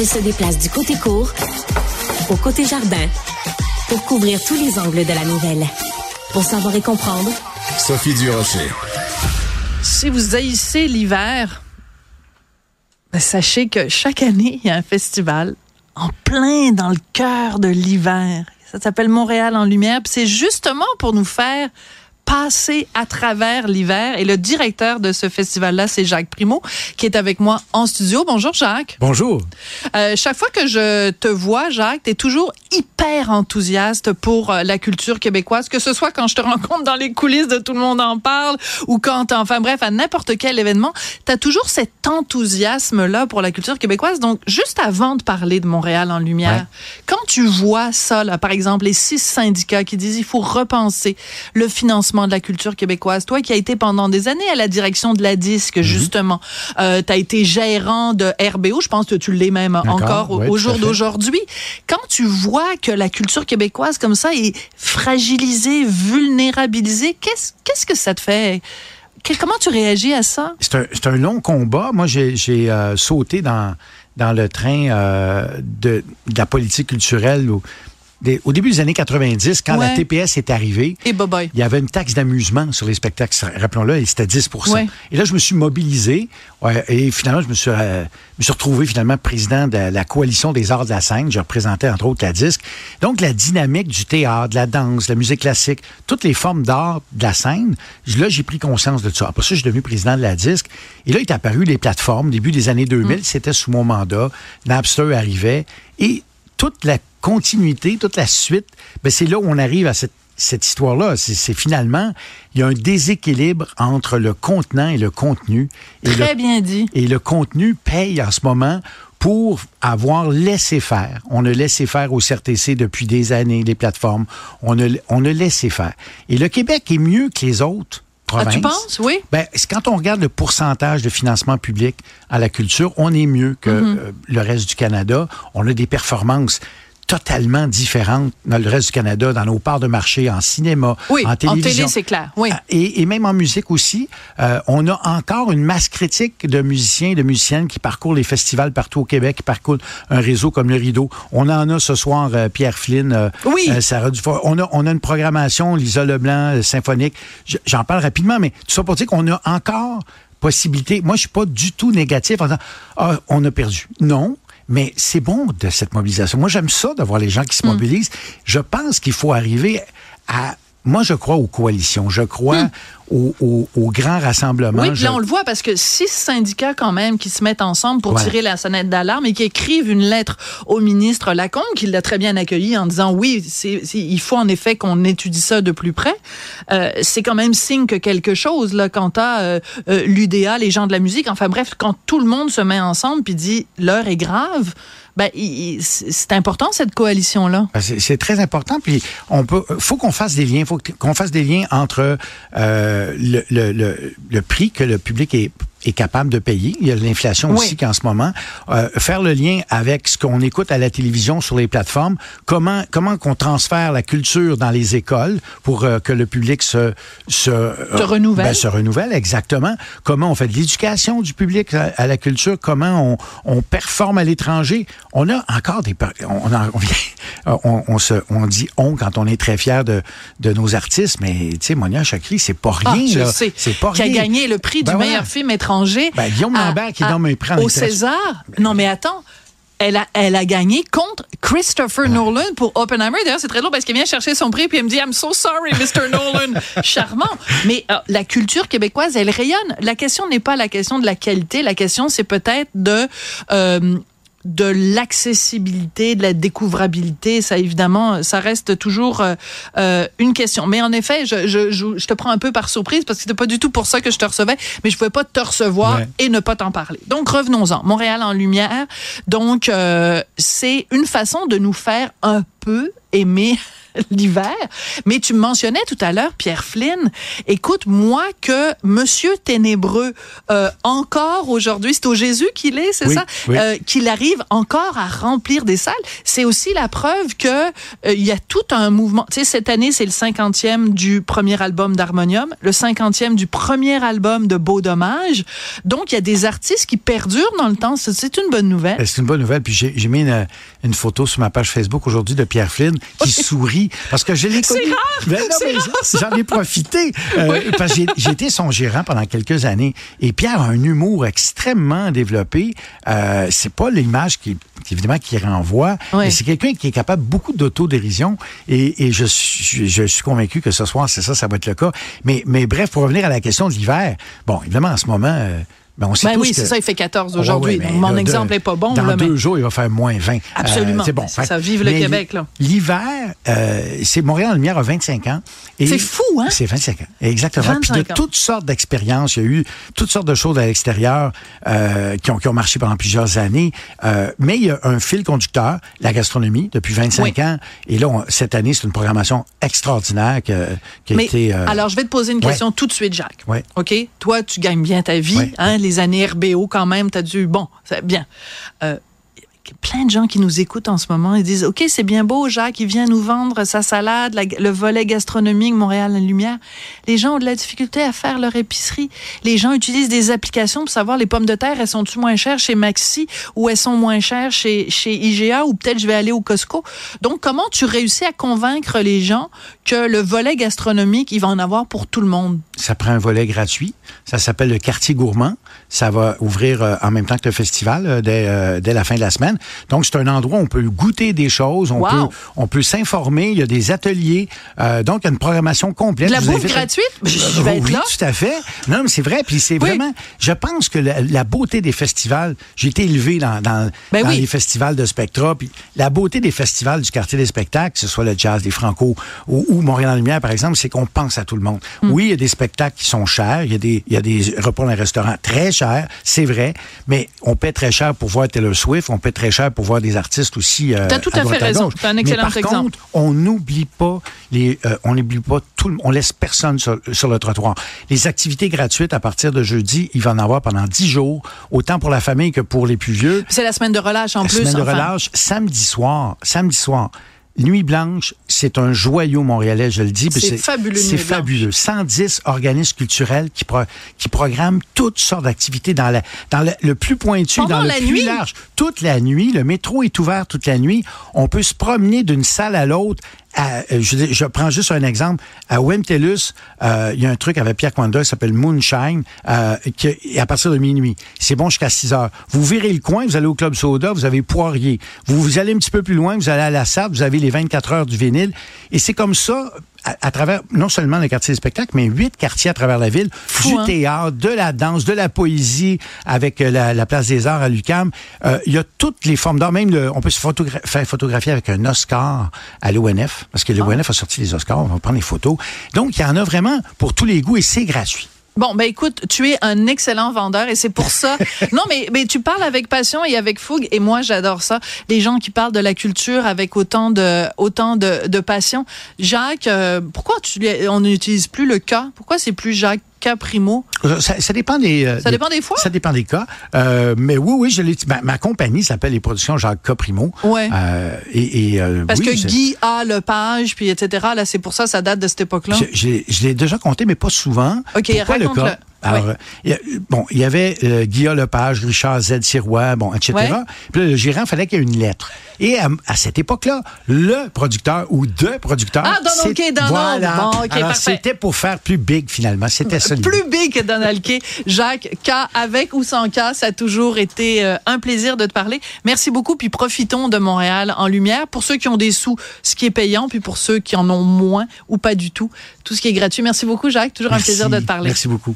Elle se déplace du côté court au côté jardin pour couvrir tous les angles de la nouvelle. Pour savoir et comprendre, Sophie Durocher. Si vous haïssez l'hiver, ben, sachez que chaque année, il y a un festival en plein dans le cœur de l'hiver. Ça s'appelle Montréal en lumière. puis C'est justement pour nous faire passer à travers l'hiver. Et le directeur de ce festival-là, c'est Jacques Primo, qui est avec moi en studio. Bonjour Jacques. Bonjour. Euh, chaque fois que je te vois, Jacques, tu es toujours hyper enthousiaste pour euh, la culture québécoise, que ce soit quand je te rencontre dans les coulisses de Tout le monde en parle ou quand, enfin bref, à n'importe quel événement, tu as toujours cet enthousiasme-là pour la culture québécoise. Donc, juste avant de parler de Montréal en lumière, Ouais. quand tu vois ça, là, par exemple, les six syndicats qui disent il faut repenser le financement de la culture québécoise, toi qui as été pendant des années à la direction de la disque, justement, euh, tu as été gérant de RBO, je pense que tu l'es même encore au, jour d'aujourd'hui. Quand tu vois que la culture québécoise comme ça est fragilisée, vulnérabilisée, qu'est-ce qu'est-ce que ça te fait? Comment tu réagis à ça? C'est un, un long combat. Moi, j'ai euh, sauté dans, dans le train euh, de, la politique culturelle des- au début des années 90, quand la. TPS est arrivée. Et boboy. Il y avait une taxe d'amusement sur les spectacles, rappelons-le, et c'était 10 Ouais. Et là, je me suis mobilisé ouais, et finalement, je me suis, euh, me suis retrouvé finalement président de la coalition des arts de la scène. Je représentais entre autres la disque. Donc, la dynamique du théâtre, de la danse, de la musique classique, toutes les formes d'art de la scène, là, j'ai pris conscience de ça. Après ça, je suis devenu président de la disque. Et là, il est apparu les plateformes, début des années 2000, c'était sous mon mandat. Napster arrivait et toute la continuité, toute la suite, ben c'est là où on arrive à cette, cette histoire-là. C'est c'est finalement, il y a un déséquilibre entre le contenant et le contenu. Et Très le, bien dit. et le contenu paye en ce moment pour avoir laissé faire. On a laissé faire au CRTC depuis des années, les plateformes. On a, on a laissé faire. Et le Québec est mieux que les autres Ah, tu penses? Oui. Ben, c'est quand on regarde le pourcentage de financement public à la culture, on est mieux que Mm-hmm. euh, le reste du Canada. On a des performances totalement différentes dans le reste du Canada, dans nos parts de marché, en cinéma, Oui, en en télévision. télé, c'est clair. Oui. Ah, Et, et même en musique aussi, euh, on a encore une masse critique de musiciens et de musiciennes qui parcourent les festivals partout au Québec, qui parcourent un réseau comme le Rideau. On en a ce soir euh, Pierre Flynn, euh, Oui. Sarah Dufour. On a, on a une programmation, Lisa Leblanc, symphonique. J'en parle rapidement, mais tout ça pour dire qu'on a encore possibilité. Moi, je suis pas du tout négatif en disant, ah, on a perdu. Non. Mais c'est bon de cette mobilisation. Moi, j'aime ça de voir les gens qui se mobilisent. Je pense qu'il faut arriver à. Moi, je crois aux coalitions. Je crois aux, aux- aux grands rassemblements. Hmm. Oui, puis là, on le voit parce que six syndicats, quand même, qui se mettent ensemble pour Ouais. tirer la sonnette d'alarme et qui écrivent une lettre au ministre Lacombe, qui l'a très bien accueilli en disant oui, c'est, c'est- il faut en effet qu'on étudie ça de plus près. Euh, c'est quand même signe que quelque chose, là, quand t'as euh, euh, l'UDA, les gens de la musique, enfin bref, quand tout le monde se met ensemble puis dit l'heure est grave, ben, c'est important, cette coalition-là. Ben, C'est c'est très important. Puis on peut, faut qu'on fasse des liens. Faut qu'on fasse des liens entre euh, le, prix que le public est est capable de payer. Il y a l'inflation Oui. aussi qu'en ce moment. Euh, faire le lien avec ce qu'on écoute à la télévision sur les plateformes. Comment comment qu'on transfère la culture dans les écoles pour euh, que le public se se, euh, renouvelle. ben, se renouvelle exactement. Comment on fait de l'éducation du public à, à la culture? Comment on, on performe à l'étranger? On a encore des on, a- on, vient- on, on se on dit on quand on est très fier de de nos artistes. Mais tu sais, Monia Chakri, c'est pas Ah, rien. sais. C'est pas qui rien. a gagné le prix Ben du meilleur film étranger. Ben, Guillaume à- Lambert qui est à- dans mes prix en Au. César. Non, mais attends. Elle a, elle a gagné contre Christopher Nolan pour Oppenheimer. D'ailleurs, c'est très drôle parce qu'elle vient chercher son prix puis elle me dit I'm so sorry, Mr. Nolan. Charmant. Mais euh, la culture québécoise, elle rayonne. La question n'est pas la question de la qualité. La question, c'est peut-être de euh, de l'accessibilité, de la découvrabilité, ça évidemment, ça reste toujours euh, euh, une question. Mais en effet, je, je, je, je te prends un peu par surprise parce que c'était pas du tout pour ça que je te recevais, mais je pouvais pas te recevoir Ouais. et ne pas t'en parler. Donc revenons-en. Montréal en lumière. Donc euh, c'est une façon de nous faire un peu aimer l'hiver. Mais tu mentionnais tout à l'heure Pierre Flynn. Écoute, moi que Monsieur Ténébreux, euh, encore aujourd'hui, c'est au Jésus qu'il est, c'est Oui, ça, oui. Euh, qu'il arrive encore à remplir des salles. C'est aussi la preuve que euh, il y a tout un mouvement. Tu sais, cette année, c'est le 50e du premier album d'Harmonium, le 50e du premier album de Beau Dommage. Donc, il y a des artistes qui perdurent dans le temps. C'est- une bonne nouvelle. Ben, C'est une bonne nouvelle. Puis j'ai j'ai mis une, une photo sur ma page Facebook aujourd'hui de Pierre Flynn qui sourit parce que je l'ai C'est connu. Ben C'est rare, j'en- J'en ai profité euh, parce que j'ai- été son gérant pendant quelques années. Et Pierre a un humour extrêmement développé. Euh, c'est pas l'image qui évidemment qui renvoie, mais c'est quelqu'un qui est capable beaucoup d'autodérision. Et, et je, suis, je suis convaincu que ce soir, c'est ça, ça va être le cas. Mais, mais bref, pour revenir à la question de l'hiver, bon, évidemment, en ce moment, euh, ben, on sait Ben tous oui, c'est ça, il fait 14 Ouais, aujourd'hui. ouais, mais mon là, exemple de- est pas bon. Dans là, mais- deux jours, il va faire moins 20. Absolument. c'est bon. Ça, ça, vive le mais Québec. L'hiver, euh, c'est Montréal en lumière a 25 ans. C'est fou, hein? C'est 25 ans. Exactement. Puis 25 de ans. toutes sortes d'expériences. Il y a eu toutes sortes de choses à l'extérieur euh, qui, ont, qui ont marché pendant plusieurs années. Euh, mais il y a un fil conducteur, la gastronomie, depuis 25 Oui. ans. Et là, on- cette année, c'est une programmation extraordinaire que- qui a Mais été... euh, alors, je vais te poser une ouais. question tout de suite, Jacques. Ouais. OK? Toi, tu gagnes bien ta vie. Hein, les années RBO, quand même, tu as dû. Bon, c'est bien. Euh, plein de gens qui nous écoutent en ce moment. Ils disent OK, c'est bien beau, Jacques, il vient nous vendre sa salade, la- le volet gastronomique Montréal lumière. Les gens ont de la difficulté à faire leur épicerie. Les gens utilisent des applications pour savoir les pommes de terre, elles sont-tu moins chères chez Maxi ou elles sont moins chères chez, chez IGA ou peut-être je vais aller au Costco. Donc, comment tu réussis à convaincre les gens que le volet gastronomique, il va en avoir pour tout le monde? Ça prend un volet gratuit. Ça s'appelle le quartier gourmand. Ça va ouvrir euh, en même temps que le festival euh, euh, dès la fin de la semaine. Donc, c'est un endroit où on peut goûter des choses, on Wow. peut, on peut s'informer. Il y a des ateliers. Euh, donc, il y a une programmation complète. De la bouffe invite à- gratuite? Je je vais être oui, là. tout à fait. Non, mais c'est vrai. Puis c'est Oui. vraiment. Je pense que la, la beauté des festivals. J'ai été élevé dans, dans, Ben dans oui. les festivals de Spectra. Puis la beauté des festivals du quartier des spectacles, que ce soit le jazz des Franco ou, ou Montréal en lumière, par exemple, c'est qu'on pense à tout le monde. Hmm. Oui, il y a des spectacles qui sont chers. Il y a des, il y a des repas dans les restaurants très chers. C'est vrai. Mais on paie très cher pour voir Taylor Swift. On paie très cher pour voir des artistes aussi. Euh, T'as tout à fait raison. T'as un Mais excellent par exemple. contre, on n'oublie pas les, euh, on n'oublie pas tout, le- on laisse personne sur, sur le trottoir. Les activités gratuites à partir de jeudi, il va en avoir pendant 10 jours, autant pour la famille que pour les plus vieux. C'est la semaine de relâche en La plus. semaine de relâche, samedi soir, samedi soir. Nuit Blanche, c'est un joyau montréalais, je le dis. C'est fabuleux, C'est fabuleux. 110 organismes culturels qui, pro- qui programment toutes sortes d'activités dans, la, dans le, le plus pointu, Pendant dans le la plus nuit? large. Toute la nuit. Le métro est ouvert toute la nuit. On peut se promener d'une salle à l'autre. Euh, je, prends juste un exemple. À Wemtelus, euh, il y a un truc avec Pierre Quanda qui s'appelle Moonshine, euh, qui à partir de minuit. C'est bon jusqu'à 6 heures. Vous virez le coin, vous allez au Club Soda, vous avez Poirier. Vous, vous allez un petit peu plus loin, vous allez à la SAP, vous avez les 24 heures du vinyle. Et c'est comme ça, à, à travers non seulement le quartier des spectacles, mais huit quartiers à travers la ville, Fou, du hein? théâtre, de la danse, de la poésie, avec euh, la, la place des arts à l'UQAM. Euh, il y a toutes les formes d'art. Même, le- on peut se photogra- faire photographier avec un Oscar à l'ONF, parce que l'ONF a sorti les Oscars, on va prendre les photos. Donc, il y en a vraiment pour tous les goûts et c'est gratuit. Bon, ben écoute, tu es un excellent vendeur et c'est pour ça. non, mais, mais tu parles avec passion et avec fougue et moi j'adore ça. Les gens qui parlent de la culture avec autant de autant de, de passion. Jacques, euh, pourquoi tu on n'utilise plus le K Pourquoi c'est plus Jacques Caprimo Euh, Ça, ça dépend des. euh, Ça dépend des fois? Ça dépend des cas. Euh, mais oui, oui, je l'ai. Ma, ma compagnie s'appelle les Productions Jacques Caprimo. Ouais. Euh, et, et, euh, Parce oui, que Guy a Lepage puis etc. Là, c'est pour ça ça date de cette époque-là. Je, je l'ai- je l'ai déjà compté, mais pas souvent. OK, Pourquoi le cas? Alors, Oui. euh, il y a- bon, il y avait euh, Guillaume Lepage, Richard Z. Sirois, bon, etc. Ouais. Puis là, le gérant, fallait qu'il y ait une lettre. Et à, à cette époque-là, le producteur ou deux producteurs... Ah, Donald Kay, Donald. Voilà. Bon, Alors, c'était pour faire plus big, finalement. C'était ça. Plus big que Donald Kay. Jacques, K avec ou sans K, ça a toujours été euh, un plaisir de te parler. Merci beaucoup, puis profitons de Montréal en lumière. Pour ceux qui ont des sous, ce qui est payant, puis pour ceux qui en ont moins ou pas du tout, tout ce qui est gratuit. Merci beaucoup, Jacques. Toujours un plaisir de te parler. Merci beaucoup.